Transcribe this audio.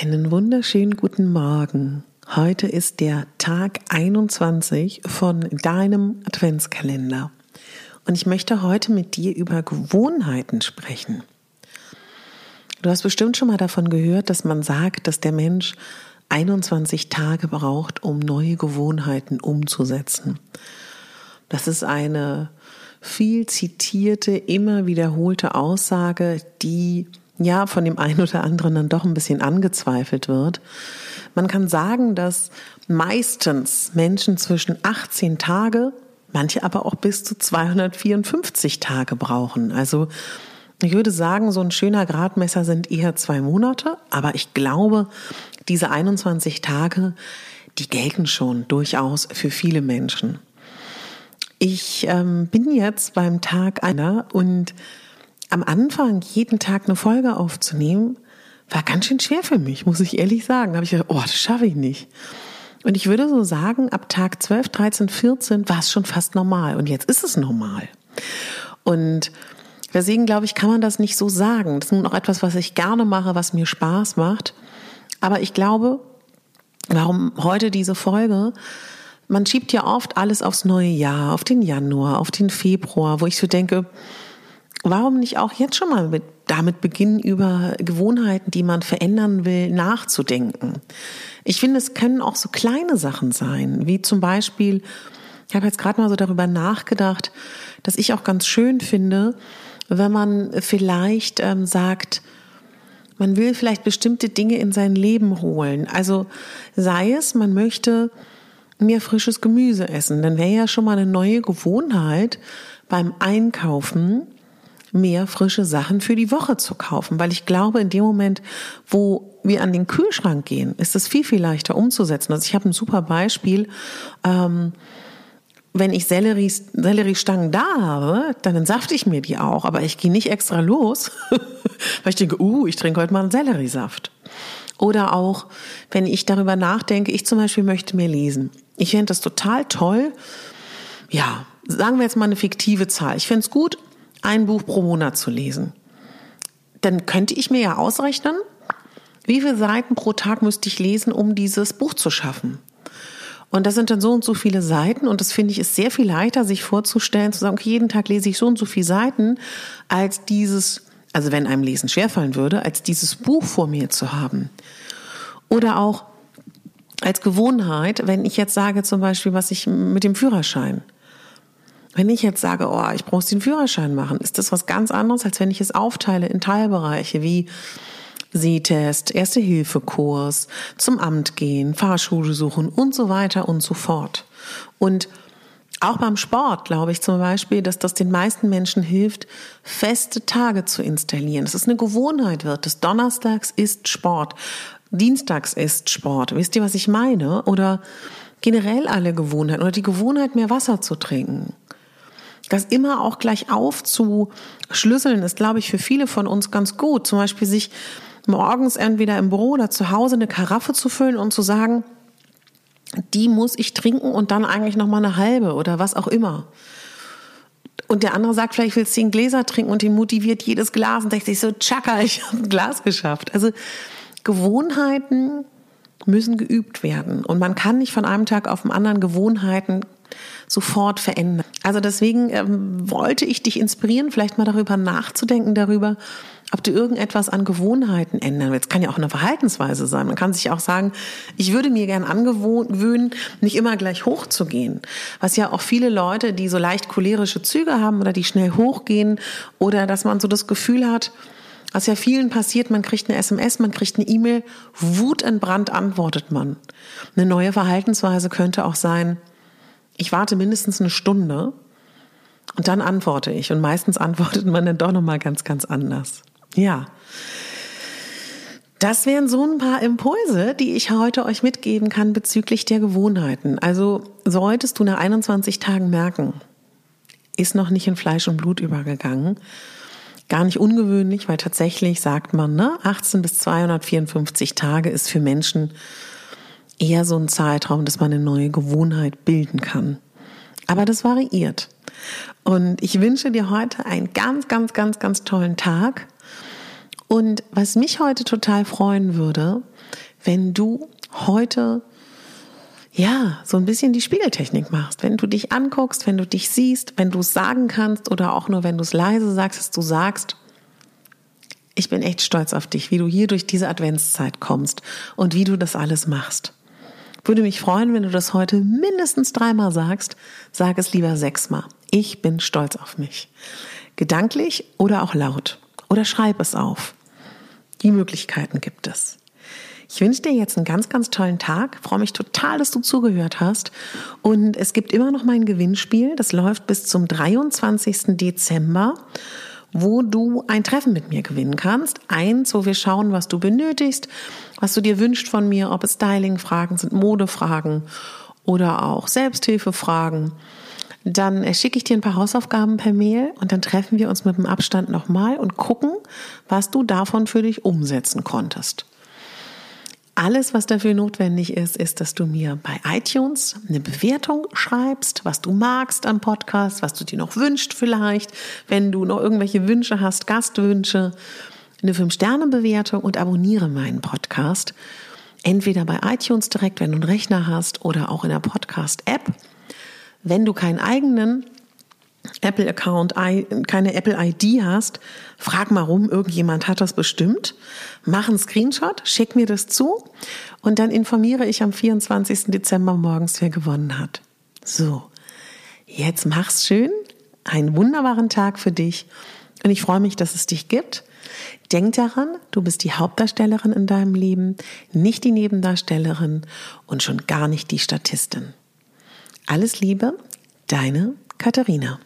Einen wunderschönen guten Morgen. Heute ist der Tag 21 von deinem Adventskalender. Und ich möchte heute mit dir über Gewohnheiten sprechen. Du hast bestimmt schon mal davon gehört, dass man sagt, dass der Mensch 21 Tage braucht, um neue Gewohnheiten umzusetzen. Das ist eine viel zitierte, immer wiederholte Aussage, die ja von dem einen oder anderen dann doch ein bisschen angezweifelt wird. Man kann sagen, dass meistens Menschen zwischen 18 Tage, manche aber auch bis zu 254 Tage brauchen. Also ich würde sagen, so ein schöner Gradmesser sind eher zwei Monate, aber ich glaube, diese 21 Tage, die gelten schon durchaus für viele Menschen. Ich ähm, bin jetzt beim Tag einer und am Anfang jeden Tag eine Folge aufzunehmen, war ganz schön schwer für mich, muss ich ehrlich sagen. Da habe ich gedacht, oh, das schaffe ich nicht. Und ich würde so sagen, ab Tag 12, 13, 14 war es schon fast normal. Und jetzt ist es normal. Und deswegen glaube ich, kann man das nicht so sagen. Das ist nun auch etwas, was ich gerne mache, was mir Spaß macht. Aber ich glaube, warum heute diese Folge? Man schiebt ja oft alles aufs neue Jahr, auf den Januar, auf den Februar, wo ich so denke, warum nicht auch jetzt schon mal mit, damit beginnen, über Gewohnheiten, die man verändern will, nachzudenken? Ich finde, es können auch so kleine Sachen sein, wie zum Beispiel, ich habe jetzt gerade mal so darüber nachgedacht, dass ich auch ganz schön finde, wenn man vielleicht ähm, sagt, man will vielleicht bestimmte Dinge in sein Leben holen. Also sei es, man möchte mehr frisches Gemüse essen, dann wäre ja schon mal eine neue Gewohnheit beim Einkaufen, mehr frische Sachen für die Woche zu kaufen, weil ich glaube, in dem Moment, wo wir an den Kühlschrank gehen, ist es viel, viel leichter umzusetzen. Also ich habe ein super Beispiel. Ähm, wenn ich Sellerie, Selleriestangen da habe, dann entsafte ich mir die auch, aber ich gehe nicht extra los, weil ich denke, uh, ich trinke heute mal einen Selleriesaft. Oder auch, wenn ich darüber nachdenke, ich zum Beispiel möchte mehr lesen. Ich fände das total toll. Ja, sagen wir jetzt mal eine fiktive Zahl. Ich fände es gut, ein Buch pro Monat zu lesen. Dann könnte ich mir ja ausrechnen, wie viele Seiten pro Tag müsste ich lesen, um dieses Buch zu schaffen. Und das sind dann so und so viele Seiten und das finde ich ist sehr viel leichter, sich vorzustellen, zu sagen, okay, jeden Tag lese ich so und so viele Seiten, als dieses, also wenn einem Lesen schwerfallen würde, als dieses Buch vor mir zu haben. Oder auch als Gewohnheit, wenn ich jetzt sage zum Beispiel, was ich mit dem Führerschein. Wenn ich jetzt sage, oh, ich brauche den Führerschein machen, ist das was ganz anderes, als wenn ich es aufteile in Teilbereiche wie Sehtest, Erste-Hilfe-Kurs, zum Amt gehen, Fahrschule suchen und so weiter und so fort. Und auch beim Sport glaube ich zum Beispiel, dass das den meisten Menschen hilft, feste Tage zu installieren. Dass es eine Gewohnheit wird. Des Donnerstags ist Sport. Dienstags ist Sport. Wisst ihr, was ich meine? Oder generell alle Gewohnheiten. Oder die Gewohnheit, mehr Wasser zu trinken. Das immer auch gleich aufzuschlüsseln, ist, glaube ich, für viele von uns ganz gut. Zum Beispiel sich morgens entweder im Büro oder zu Hause eine Karaffe zu füllen und zu sagen, die muss ich trinken und dann eigentlich noch mal eine halbe oder was auch immer. Und der andere sagt vielleicht, ich will zehn Gläser trinken und den motiviert jedes Glas und denkt sich so, tschakka, ich habe ein Glas geschafft. Also Gewohnheiten müssen geübt werden und man kann nicht von einem Tag auf den anderen Gewohnheiten sofort verändern. Also deswegen ähm, wollte ich dich inspirieren, vielleicht mal darüber nachzudenken, darüber, ob du irgendetwas an Gewohnheiten ändern willst. Kann ja auch eine Verhaltensweise sein. Man kann sich auch sagen, ich würde mir gern angewöhnen, nicht immer gleich hochzugehen. Was ja auch viele Leute, die so leicht cholerische Züge haben oder die schnell hochgehen oder dass man so das Gefühl hat, was ja vielen passiert, man kriegt eine SMS, man kriegt eine E-Mail, wutentbrannt antwortet man. Eine neue Verhaltensweise könnte auch sein, ich warte mindestens eine Stunde und dann antworte ich. Und meistens antwortet man dann doch nochmal ganz, ganz anders. Ja. Das wären so ein paar Impulse, die ich heute euch mitgeben kann bezüglich der Gewohnheiten. Also solltest du nach 21 Tagen merken, ist noch nicht in Fleisch und Blut übergegangen. Gar nicht ungewöhnlich, weil tatsächlich sagt man, ne, 18 bis 254 Tage ist für Menschen eher so ein Zeitraum, dass man eine neue Gewohnheit bilden kann. Aber das variiert. Und ich wünsche dir heute einen ganz, ganz, ganz, ganz tollen Tag. Und was mich heute total freuen würde, wenn du heute ja, so ein bisschen die Spiegeltechnik machst. Wenn du dich anguckst, wenn du dich siehst, wenn du es sagen kannst oder auch nur wenn du es leise sagst, dass du sagst, ich bin echt stolz auf dich, wie du hier durch diese Adventszeit kommst und wie du das alles machst. Würde mich freuen, wenn du das heute mindestens dreimal sagst. Sag es lieber sechsmal. Ich bin stolz auf mich. Gedanklich oder auch laut. Oder schreib es auf. Die Möglichkeiten gibt es. Ich wünsche dir jetzt einen ganz, ganz tollen Tag. Freue mich total, dass du zugehört hast. Und es gibt immer noch mein Gewinnspiel. Das läuft bis zum 23. Dezember wo du ein Treffen mit mir gewinnen kannst. Eins, wo wir schauen, was du benötigst, was du dir wünschst von mir, ob es Styling-Fragen sind, Modefragen oder auch Selbsthilfefragen. Dann schicke ich dir ein paar Hausaufgaben per Mail und dann treffen wir uns mit dem Abstand nochmal und gucken, was du davon für dich umsetzen konntest. Alles, was dafür notwendig ist, ist, dass du mir bei iTunes eine Bewertung schreibst, was du magst am Podcast, was du dir noch wünscht vielleicht, wenn du noch irgendwelche Wünsche hast, Gastwünsche, eine 5-Sterne-Bewertung und abonniere meinen Podcast. Entweder bei iTunes direkt, wenn du einen Rechner hast, oder auch in der Podcast-App. Wenn du keinen eigenen Apple-Account, keine Apple-ID hast, frag mal rum, irgendjemand hat das bestimmt. Mach einen Screenshot, schick mir das zu und dann informiere ich am 24. Dezember morgens, wer gewonnen hat. So, jetzt mach's schön, einen wunderbaren Tag für dich und ich freue mich, dass es dich gibt. Denk daran, du bist die Hauptdarstellerin in deinem Leben, nicht die Nebendarstellerin und schon gar nicht die Statistin. Alles Liebe, deine Katharina.